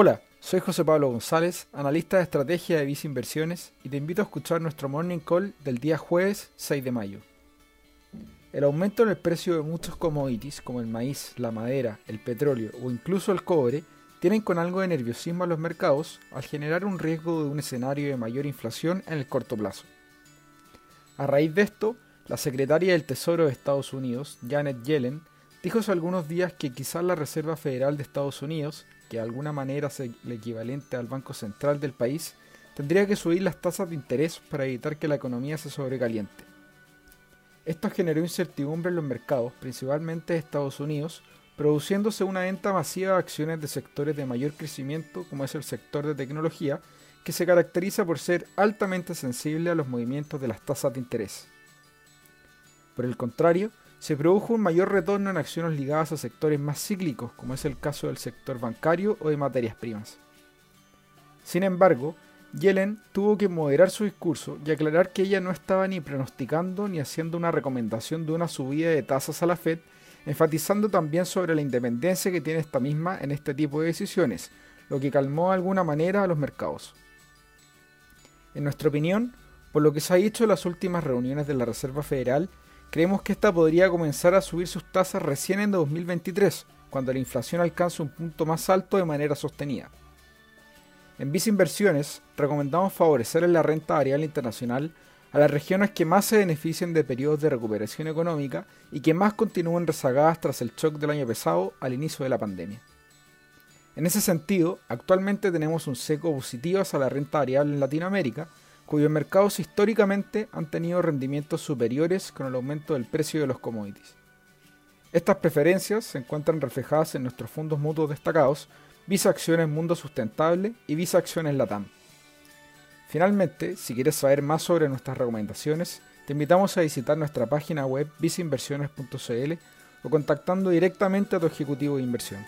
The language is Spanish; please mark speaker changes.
Speaker 1: Hola, soy José Pablo González, analista de estrategia de Visa Inversiones y te invito a escuchar nuestro morning call del día jueves 6 de mayo. El aumento en el precio de muchos commodities como el maíz, la madera, el petróleo o incluso el cobre tienen con algo de nerviosismo a los mercados al generar un riesgo de un escenario de mayor inflación en el corto plazo. A raíz de esto, la secretaria del Tesoro de Estados Unidos, Janet Yellen, dijo hace algunos días que quizás la Reserva Federal de Estados Unidos que de alguna manera es el equivalente al Banco Central del país, tendría que subir las tasas de interés para evitar que la economía se sobrecaliente. Esto generó incertidumbre en los mercados, principalmente de Estados Unidos, produciéndose una venta masiva de acciones de sectores de mayor crecimiento, como es el sector de tecnología, que se caracteriza por ser altamente sensible a los movimientos de las tasas de interés. Por el contrario, se produjo un mayor retorno en acciones ligadas a sectores más cíclicos, como es el caso del sector bancario o de materias primas. Sin embargo, Yellen tuvo que moderar su discurso y aclarar que ella no estaba ni pronosticando ni haciendo una recomendación de una subida de tasas a la Fed, enfatizando también sobre la independencia que tiene esta misma en este tipo de decisiones, lo que calmó de alguna manera a los mercados. En nuestra opinión, por lo que se ha dicho en las últimas reuniones de la Reserva Federal, Creemos que esta podría comenzar a subir sus tasas recién en 2023, cuando la inflación alcance un punto más alto de manera sostenida. En Visa Inversiones recomendamos favorecer la renta variable internacional a las regiones que más se beneficien de periodos de recuperación económica y que más continúen rezagadas tras el shock del año pasado al inicio de la pandemia. En ese sentido, actualmente tenemos un seco positivo hacia la renta variable en Latinoamérica, cuyos mercados históricamente han tenido rendimientos superiores con el aumento del precio de los commodities. Estas preferencias se encuentran reflejadas en nuestros fondos mutuos destacados, Visa Acciones Mundo Sustentable y Visa Acciones Latam. Finalmente, si quieres saber más sobre nuestras recomendaciones, te invitamos a visitar nuestra página web visainversiones.cl o contactando directamente a tu ejecutivo de inversión.